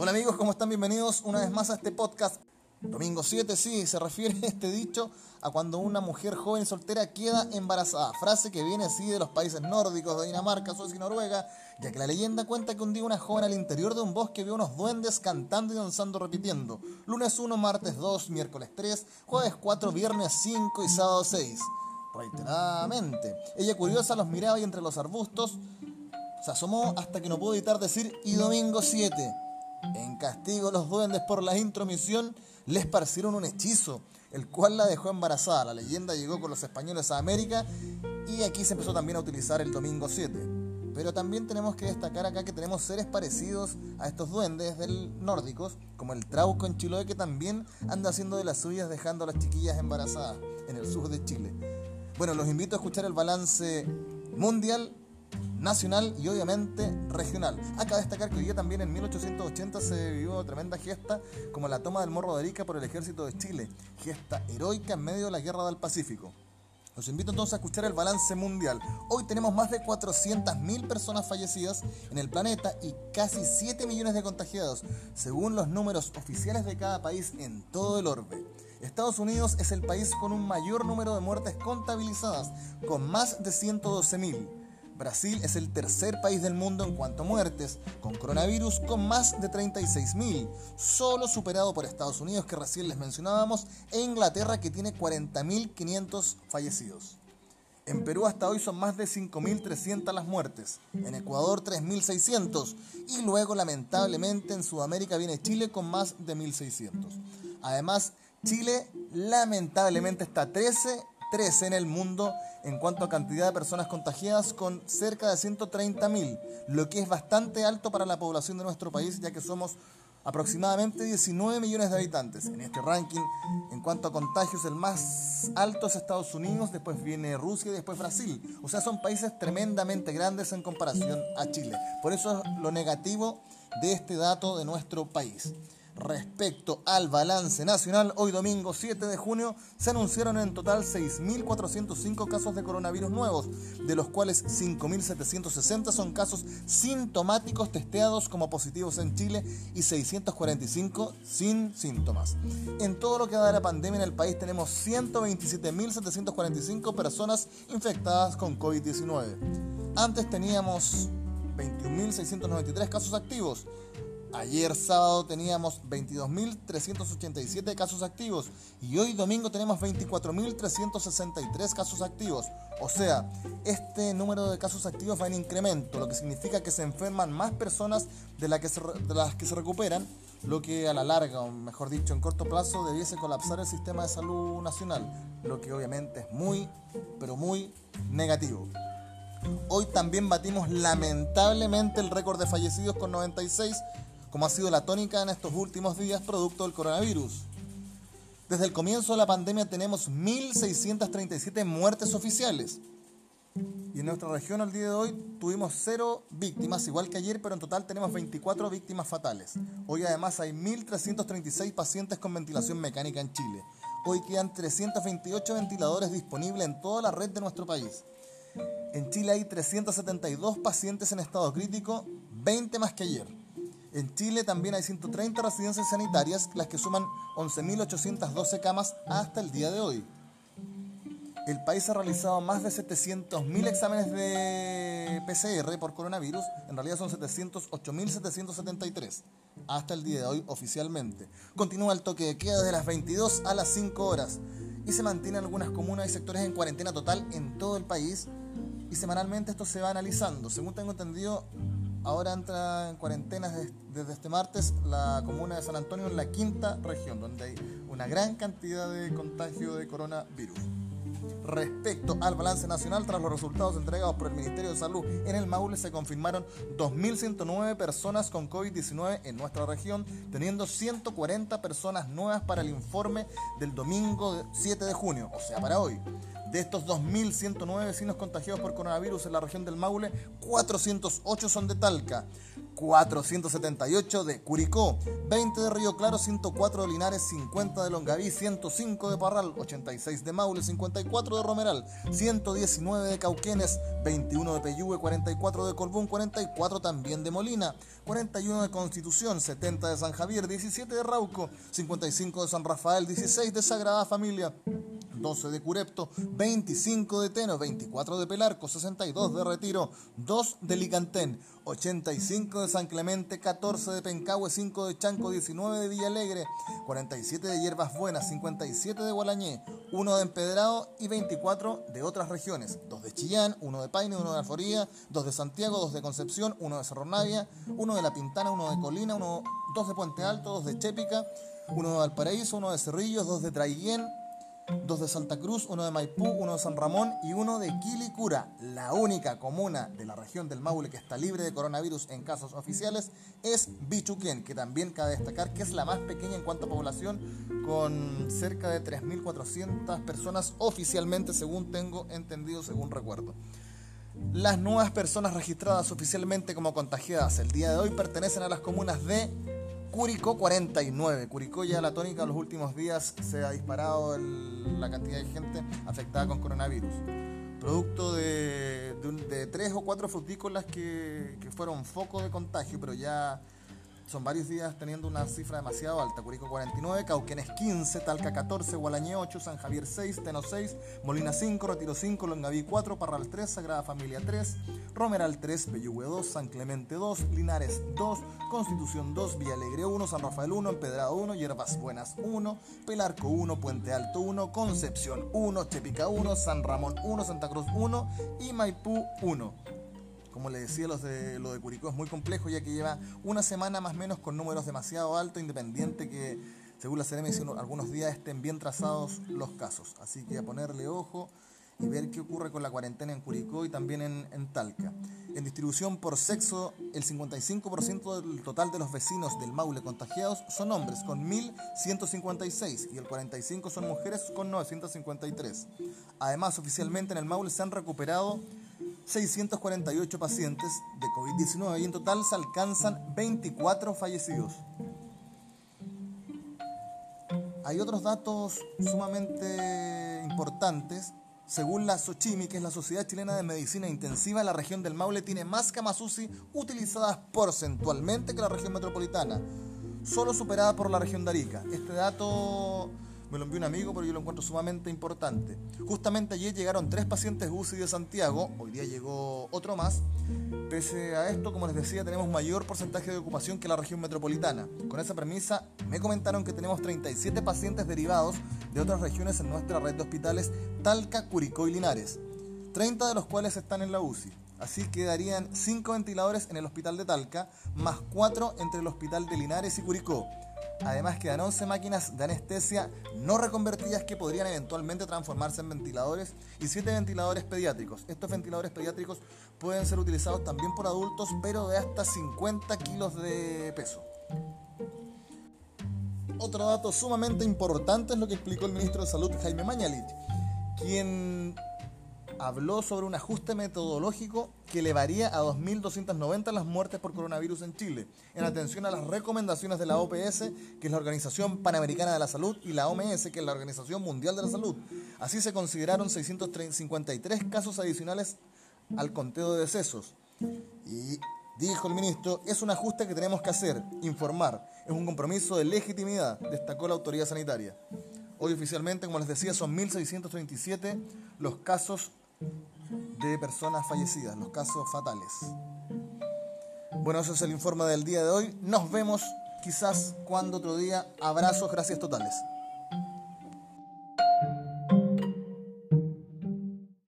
Hola amigos, ¿cómo están? Bienvenidos una vez más a este podcast. Domingo 7, sí, se refiere este dicho a cuando una mujer joven soltera queda embarazada. Frase que viene así de los países nórdicos, de Dinamarca, Suecia y Noruega, ya que la leyenda cuenta que un día una joven al interior de un bosque vio unos duendes cantando y danzando repitiendo. Lunes 1, martes 2, miércoles 3, jueves 4, viernes 5 y sábado 6. Reiteradamente. Ella curiosa los miraba y entre los arbustos se asomó hasta que no pudo evitar decir y domingo 7. Castigo los duendes por la intromisión le esparcieron un hechizo, el cual la dejó embarazada. La leyenda llegó con los españoles a América y aquí se empezó también a utilizar el domingo 7. Pero también tenemos que destacar acá que tenemos seres parecidos a estos duendes del nórdicos, como el trauco en Chiloé, que también anda haciendo de las suyas dejando a las chiquillas embarazadas en el sur de Chile. Bueno, los invito a escuchar el balance mundial nacional y obviamente regional. Acá destacar que hoy día también en 1880 se vivió tremenda gesta como la toma del Morro de Arica por el ejército de Chile, gesta heroica en medio de la guerra del Pacífico. Los invito entonces a escuchar el balance mundial. Hoy tenemos más de 400.000 personas fallecidas en el planeta y casi 7 millones de contagiados, según los números oficiales de cada país en todo el orbe. Estados Unidos es el país con un mayor número de muertes contabilizadas, con más de 112.000. Brasil es el tercer país del mundo en cuanto a muertes, con coronavirus con más de 36.000, solo superado por Estados Unidos que recién les mencionábamos e Inglaterra que tiene 40.500 fallecidos. En Perú hasta hoy son más de 5.300 las muertes, en Ecuador 3.600 y luego lamentablemente en Sudamérica viene Chile con más de 1.600. Además, Chile lamentablemente está 13 13 en el mundo en cuanto a cantidad de personas contagiadas, con cerca de 130.000, lo que es bastante alto para la población de nuestro país, ya que somos aproximadamente 19 millones de habitantes. En este ranking, en cuanto a contagios, el más alto es Estados Unidos, después viene Rusia y después Brasil. O sea, son países tremendamente grandes en comparación a Chile. Por eso es lo negativo de este dato de nuestro país. Respecto al balance nacional, hoy domingo 7 de junio se anunciaron en total 6.405 casos de coronavirus nuevos, de los cuales 5.760 son casos sintomáticos testeados como positivos en Chile y 645 sin síntomas. En todo lo que da la pandemia en el país tenemos 127.745 personas infectadas con COVID-19. Antes teníamos 21.693 casos activos. Ayer sábado teníamos 22.387 casos activos y hoy domingo tenemos 24.363 casos activos. O sea, este número de casos activos va en incremento, lo que significa que se enferman más personas de, las que se recuperan, lo que a la larga, o mejor dicho, en corto plazo, debiese colapsar el sistema de salud nacional, lo que obviamente es muy, pero muy negativo. Hoy también batimos lamentablemente el récord de fallecidos con 96 como ha sido la tónica en estos últimos días producto del coronavirus. Desde el comienzo de la pandemia tenemos 1.637 muertes oficiales. Y en nuestra región al día de hoy tuvimos cero víctimas, igual que ayer, pero en total tenemos 24 víctimas fatales. Hoy además hay 1.336 pacientes con ventilación mecánica en Chile. Hoy quedan 328 ventiladores disponibles en toda la red de nuestro país. En Chile hay 372 pacientes en estado crítico, 20 más que ayer. En Chile también hay 130 residencias sanitarias, las que suman 11.812 camas hasta el día de hoy. El país ha realizado más de 700.000 exámenes de PCR por coronavirus, en realidad son 708.773 hasta el día de hoy oficialmente. Continúa el toque de queda de las 22 a las 5 horas y se mantienen algunas comunas y sectores en cuarentena total en todo el país y semanalmente esto se va analizando. Según tengo entendido, Ahora entra en cuarentena desde este martes la comuna de San Antonio en la quinta región, donde hay una gran cantidad de contagio de coronavirus. Respecto al balance nacional, tras los resultados entregados por el Ministerio de Salud en el Maule, se confirmaron 2.109 personas con COVID-19 en nuestra región, teniendo 140 personas nuevas para el informe del domingo 7 de junio, o sea, para hoy. De estos 2.109 vecinos contagiados por coronavirus en la región del Maule, 408 son de Talca, 478 de Curicó, 20 de Río Claro, 104 de Linares, 50 de Longaví, 105 de Parral, 86 de Maule, 54 de Romeral, 119 de Cauquenes, 21 de Peyúgue, 44 de Colbún, 44 también de Molina, 41 de Constitución, 70 de San Javier, 17 de Rauco, 55 de San Rafael, 16 de Sagrada Familia. 12 de Curepto, 25 de Teno, 24 de Pelarco, 62 de Retiro, 2 de Licantén, 85 de San Clemente, 14 de Pencahue, 5 de Chanco, 19 de Villalegre, 47 de Hierbas Buenas, 57 de Gualañé, 1 de Empedrado y 24 de otras regiones, 2 de Chillán, 1 de Paine, 1 de Alforía, 2 de Santiago, 2 de Concepción, 1 de Cerro Navia, 1 de La Pintana, 1 de Colina, 1, 2 de Puente Alto, 2 de Chépica, 1 de Valparaíso, 1 de Cerrillos, 2 de Traiguén, dos de Santa Cruz, uno de Maipú, uno de San Ramón y uno de Quilicura. La única comuna de la región del Maule que está libre de coronavirus en casos oficiales es Bichuquén, que también cabe destacar que es la más pequeña en cuanto a población, con cerca de 3.400 personas oficialmente, según tengo entendido, según recuerdo. Las nuevas personas registradas oficialmente como contagiadas el día de hoy pertenecen a las comunas de Curicó 49. Curicó ya la tónica en los últimos días se ha disparado la cantidad de gente afectada con coronavirus. Producto de, de, tres o cuatro frutícolas que, que fueron foco de contagio, pero ya son varios días teniendo una cifra demasiado alta. Curico 49, Cauquenes 15, Talca 14, Gualañé 8, San Javier 6, Teno 6, Molina 5, Retiro 5, Longaví 4, Parral 3, Sagrada Familia 3, Romeral 3, Peyúgue 2, San Clemente 2, Linares 2, Constitución 2, Villalegre 1, San Rafael 1, Empedrado 1, Hierbas Buenas 1, Pelarco 1, Puente Alto 1, Concepción 1, Chepica 1, San Ramón 1, Santa Cruz 1 y Maipú 1. Como le decía, los de, lo de Curicó es muy complejo ya que lleva una semana más o menos con números demasiado altos, independiente que, según la CRM, algunos días estén bien trazados los casos. Así que a ponerle ojo y ver qué ocurre con la cuarentena en Curicó y también en, Talca. En distribución por sexo, el 55% del total de los vecinos del Maule contagiados son hombres, con 1.156, y el 45% son mujeres, con 953. Además, oficialmente en el Maule se han recuperado 648 pacientes de COVID-19 y en total se alcanzan 24 fallecidos. Hay otros datos sumamente importantes. Según la SOCHIMI, que es la Sociedad Chilena de Medicina Intensiva, la región del Maule tiene más camas UCI utilizadas porcentualmente que la región metropolitana, solo superada por la región de Arica. Este dato me lo envió un amigo, pero yo lo encuentro sumamente importante. Justamente ayer llegaron tres pacientes UCI de Santiago, hoy día llegó otro más. Pese a esto, como les decía, tenemos mayor porcentaje de ocupación que la región metropolitana. Con esa premisa, me comentaron que tenemos 37 pacientes derivados de otras regiones en nuestra red de hospitales Talca, Curicó y Linares, 30 de los cuales están en la UCI. Así quedarían 5 ventiladores en el hospital de Talca, más 4 entre el hospital de Linares y Curicó Además quedan 11 máquinas de anestesia no reconvertidas que podrían eventualmente transformarse en ventiladores y 7 ventiladores pediátricos. Estos ventiladores pediátricos pueden ser utilizados también por adultos, pero de hasta 50 kilos de peso. Otro dato sumamente importante es lo que explicó el ministro de Salud Jaime Mañalich, quien habló sobre un ajuste metodológico que elevaría a 2.290 las muertes por coronavirus en Chile, en atención a las recomendaciones de la OPS, que es la Organización Panamericana de la Salud, y la OMS, que es la Organización Mundial de la Salud. Así se consideraron 653 casos adicionales al conteo de decesos. Y dijo el ministro, es un ajuste que tenemos que hacer, informar, es un compromiso de legitimidad, destacó la autoridad sanitaria. Hoy oficialmente, como les decía, son 1.637 los casos de personas fallecidas, los casos fatales. Bueno, eso es el informe del día de hoy. Nos vemos quizás cuando otro día. Abrazos, gracias totales.